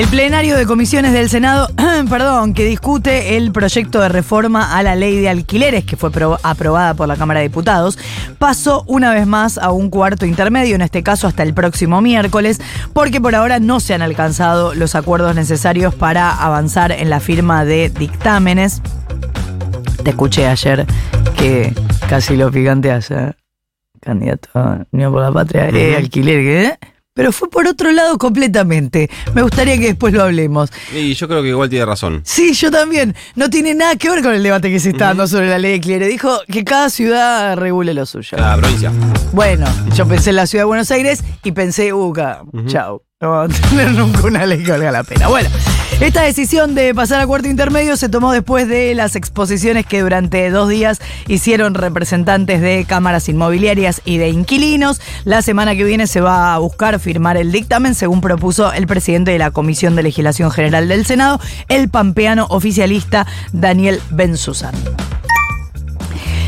El plenario de comisiones del Senado, perdón, que discute el proyecto de reforma a la ley de alquileres que fue aprobada por la Cámara de Diputados, pasó una vez más a un cuarto intermedio, en este caso hasta el próximo miércoles, porque por ahora no se han alcanzado los acuerdos necesarios para avanzar en la firma de dictámenes. Te escuché ayer que casi lo picante allá, candidato a Unión por la Patria, eh, alquiler, ¿qué? Pero fue por otro lado completamente. Me gustaría que después lo hablemos. Y yo creo que igual tiene razón. Sí, yo también. No tiene nada que ver con el debate que se está dando sobre la ley de Cliere. Dijo que cada ciudad regule lo suyo. Cada provincia. Bueno, yo pensé en la ciudad de Buenos Aires y pensé, uca, chau. No vamos a tener nunca una ley que valga la pena. Bueno. Esta decisión de pasar a cuarto intermedio se tomó después de las exposiciones que durante dos días hicieron representantes de cámaras inmobiliarias y de inquilinos. La semana que viene se va a buscar firmar el dictamen, según propuso el presidente de la Comisión de Legislación General del Senado, el pampeano oficialista Daniel Bensusan.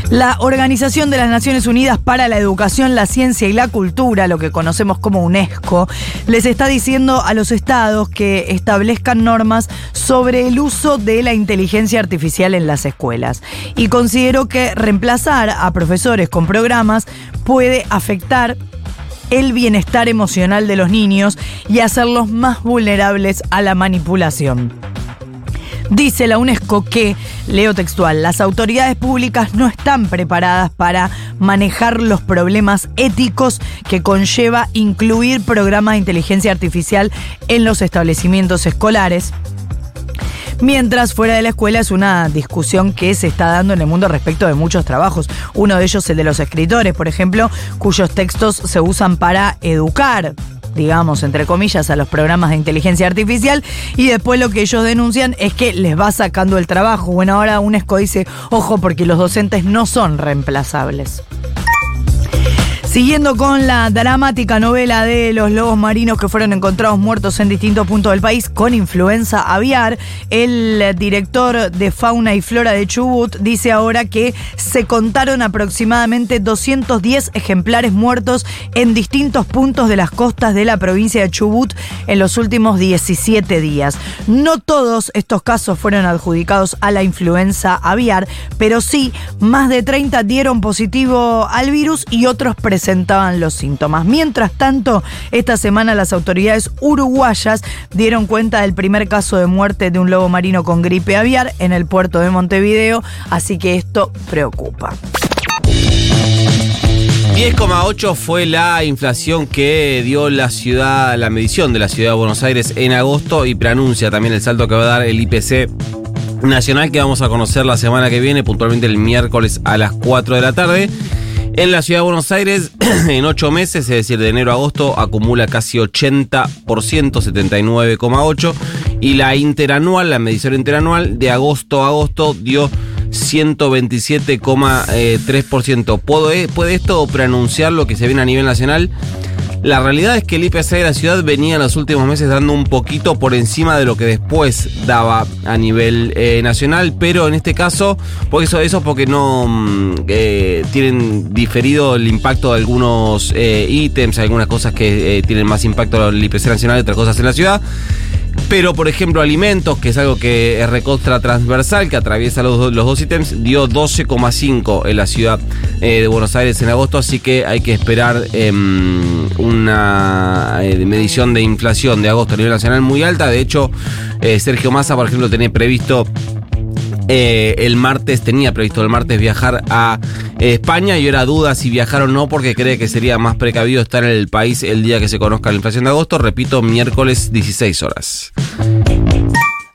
La Organización de las Naciones Unidas para la Educación, la Ciencia y la Cultura, lo que conocemos como UNESCO, les está diciendo a los estados que establezcan normas sobre el uso de la inteligencia artificial en las escuelas. Y considero que reemplazar a profesores con programas puede afectar el bienestar emocional de los niños y hacerlos más vulnerables a la manipulación. Dice la UNESCO que, leo textual, las autoridades públicas no están preparadas para manejar los problemas éticos que conlleva incluir programas de inteligencia artificial en los establecimientos escolares. Mientras fuera de la escuela es una discusión que se está dando en el mundo respecto de muchos trabajos. Uno de ellos el de los escritores, por ejemplo, cuyos textos se usan para educar digamos, entre comillas, a los programas de inteligencia artificial y después lo que ellos denuncian es que les va sacando el trabajo. Bueno, ahora UNESCO dice, ojo, porque los docentes no son reemplazables. Siguiendo con la dramática novela de los lobos marinos que fueron encontrados muertos en distintos puntos del país con influenza aviar, el director de fauna y flora de Chubut dice ahora que se contaron aproximadamente 210 ejemplares muertos en distintos puntos de las costas de la provincia de Chubut en los últimos 17 días. No todos estos casos fueron adjudicados a la influenza aviar, pero sí más de 30 dieron positivo al virus y otros presentaron presentaban los síntomas. Mientras tanto, esta semana las autoridades uruguayas dieron cuenta del primer caso de muerte de un lobo marino con gripe aviar en el puerto de Montevideo, así que esto preocupa. 10,8 fue la inflación que dio la ciudad, la medición de la ciudad de Buenos Aires en agosto y preanuncia también el salto que va a dar el IPC nacional que vamos a conocer la semana que viene, puntualmente el miércoles a las 4 de la tarde. En la ciudad de Buenos Aires, en ocho meses, es decir, de enero a agosto, acumula casi 80%, 79,8%. Y la interanual, la medición interanual, de agosto a agosto dio 127,3%. ¿Puede esto preanunciar lo que se viene a nivel nacional? La realidad es que el IPC de la ciudad venía en los últimos meses dando un poquito por encima de lo que después daba a nivel eh, nacional, pero en este caso, por eso, eso porque no mm, eh, tienen diferido el impacto de algunos eh, ítems, algunas cosas que tienen más impacto en el IPC nacional y otras cosas en la ciudad. Pero, por ejemplo, alimentos, que es algo que es recontra transversal, que atraviesa los, dos ítems, dio 12,5 en la ciudad eh, de Buenos Aires en agosto, así que hay que esperar em, una eh, medición de inflación de agosto a nivel nacional muy alta. De hecho, eh, Sergio Massa, por ejemplo, tenía previsto eh, el martes, tenía previsto el martes viajar a España y ahora duda si viajar o no porque cree que sería más precavido estar en el país el día que se conozca la inflación de agosto. Repito, miércoles 16 horas.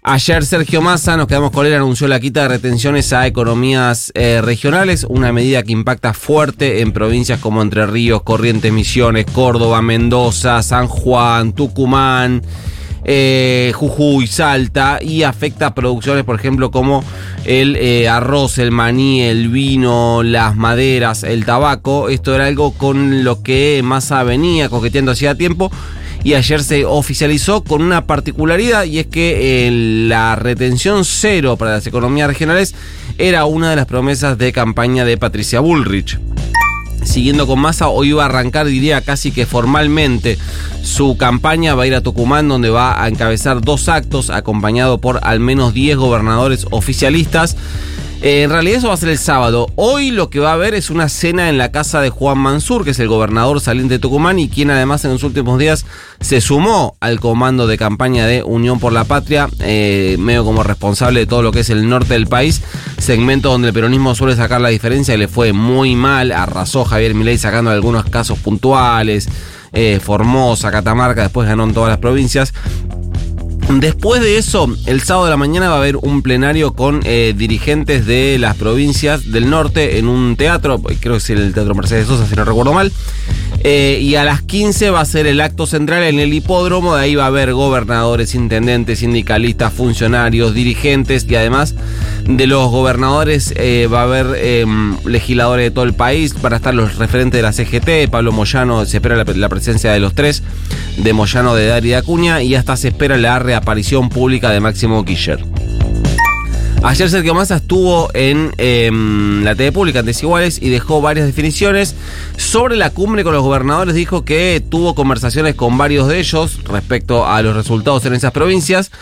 Ayer Sergio Massa, nos quedamos con él, anunció la quita de retenciones a economías eh, regionales, una medida que impacta fuerte en provincias como Entre Ríos, Corrientes, Misiones, Córdoba, Mendoza, San Juan, Tucumán eh, Jujuy, Salta y afecta a producciones, por ejemplo, como el eh, arroz, el maní, el vino, las maderas, el tabaco. Esto era algo con lo que Massa venía coqueteando hacía tiempo y ayer se oficializó con una particularidad y es que eh, la retención cero para las economías regionales era una de las promesas de campaña de Patricia Bullrich siguiendo con Massa, hoy va a arrancar, diría casi que formalmente, su campaña. Va a ir a Tucumán, donde va a encabezar dos actos, acompañado por al menos 10 gobernadores oficialistas. Eh, en realidad eso va a ser el sábado. Hoy lo que va a haber es una cena en la casa de Juan Mansur, que es el gobernador saliente de Tucumán y quien además en los últimos días se sumó al comando de campaña de Unión por la Patria, eh, medio como responsable de todo lo que es el norte del país, segmento donde el peronismo suele sacar la diferencia y le fue muy mal, arrasó Javier Milei sacando algunos casos puntuales, eh, Formosa, Catamarca, después ganó en todas las provincias. Después de eso, el sábado de la mañana va a haber un plenario con eh, dirigentes de las provincias del norte en un teatro, creo que es el Teatro Mercedes Sosa, si no recuerdo mal. Eh, y a las 15 va a ser el acto central en el hipódromo, de ahí va a haber gobernadores, intendentes, sindicalistas, funcionarios, dirigentes y además de los gobernadores eh, va a haber em, legisladores de todo el país, para estar los referentes de la CGT, Pablo Moyano, se espera la, presencia de los tres, de Moyano, de Dari y Acuña, y hasta se espera la reaparición pública de Máximo Kirchner. Ayer Sergio Massa estuvo en em, la TV pública en Desiguales y dejó varias definiciones. Sobre la cumbre con los gobernadores dijo que tuvo conversaciones con varios de ellos respecto a los resultados en esas provincias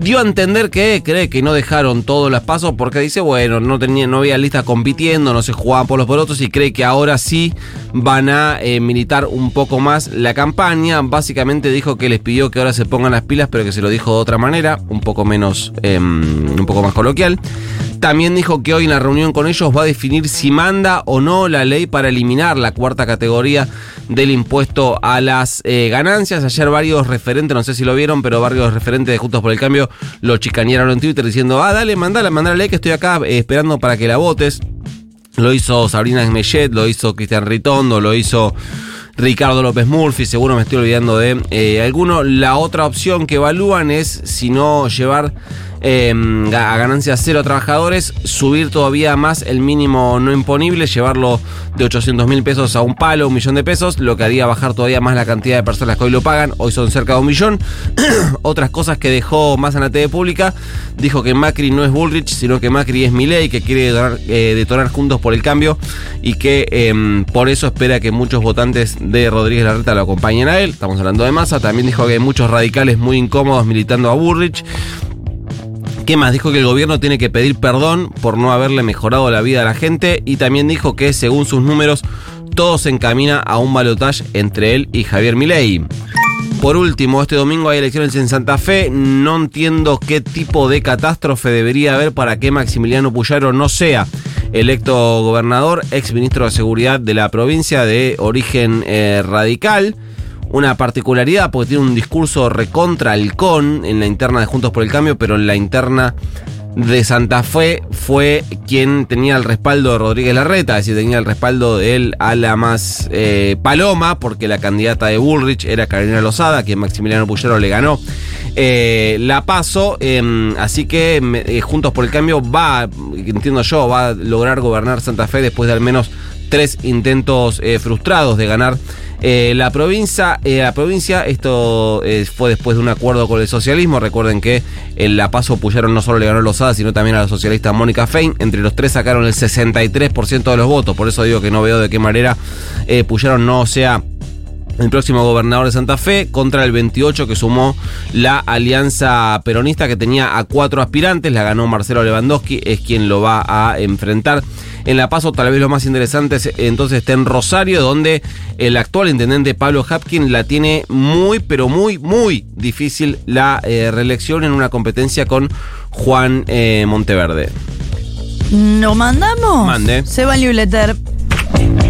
dio a entender que cree que no dejaron todos los pasos porque dice, bueno, no, tenía, no había lista compitiendo, no se jugaban por los porotos y cree que ahora sí van a eh, militar un poco más la campaña. Básicamente dijo que les pidió que ahora se pongan las pilas, pero que se lo dijo de otra manera, un poco menos, em, un poco más coloquial. También dijo que hoy en la reunión con ellos va a definir si manda o no la ley para eliminar la cuarta categoría del impuesto a las eh, ganancias. Ayer varios referentes, no sé si lo vieron, pero varios referentes de Juntos por el Cambio lo chicanearon en Twitter diciendo, ah, dale, mandala, mandala la ley que estoy acá eh, esperando para que la votes. Lo hizo Sabrina Esmechet, lo hizo Cristian Ritondo, lo hizo Ricardo López Murphy, seguro me estoy olvidando de eh, alguno. La otra opción que evalúan es si no llevar Em, a ganancias cero trabajadores, subir todavía más el mínimo no imponible, llevarlo de 800 mil pesos a un palo, un millón de pesos, lo que haría bajar todavía más la cantidad de personas que hoy lo pagan, hoy son cerca de un millón. Otras cosas que dejó más en la TV pública, dijo que Macri no es Bullrich, sino que Macri es Milei, que quiere detonar, eh, detonar juntos por el cambio y que em, por eso espera que muchos votantes de Rodríguez Larreta lo acompañen a él. Estamos hablando de masa, también dijo que hay muchos radicales muy incómodos militando a Bullrich. ¿Qué más? Dijo que el gobierno tiene que pedir perdón por no haberle mejorado la vida a la gente y también dijo que según sus números todo se encamina a un balotaje entre él y Javier Milei. Por último, este domingo hay elecciones en Santa Fe. No entiendo qué tipo de catástrofe debería haber para que Maximiliano Puyaro no sea electo gobernador, ex ministro de Seguridad de la provincia de origen eh, radical una particularidad porque tiene un discurso recontra halcón en la interna de Juntos por el Cambio, pero en la interna de Santa Fe fue quien tenía el respaldo de Rodríguez Larreta, es decir, tenía el respaldo de él a la más eh, paloma, porque la candidata de Bullrich era Carolina Lozada, que Maximiliano Puyero le ganó eh, la paso, em, así que eh, Juntos por el Cambio va, entiendo yo, va a lograr gobernar Santa Fe después de al menos tres intentos frustrados de ganar eh, la provincia, eh, la provincia, esto eh, fue después de un acuerdo con el socialismo. Recuerden que en La Paso Puyaron no solo le ganó Lozada, sino también a la socialista Mónica Fein. Entre los tres sacaron el 63% de los votos. Por eso digo que no veo de qué manera Puyaron no sea el próximo gobernador de Santa Fe, contra el 28 que sumó la alianza peronista que tenía a cuatro aspirantes, la ganó Marcelo Lewandowski, es quien lo va a enfrentar. En La Paso tal vez lo más interesante es, entonces está en Rosario, donde el actual intendente Pablo Hapkin la tiene muy, pero muy, muy difícil la eh, reelección en una competencia con Juan eh, Monteverde. ¿No mandamos? Mande. Se va el newsletter.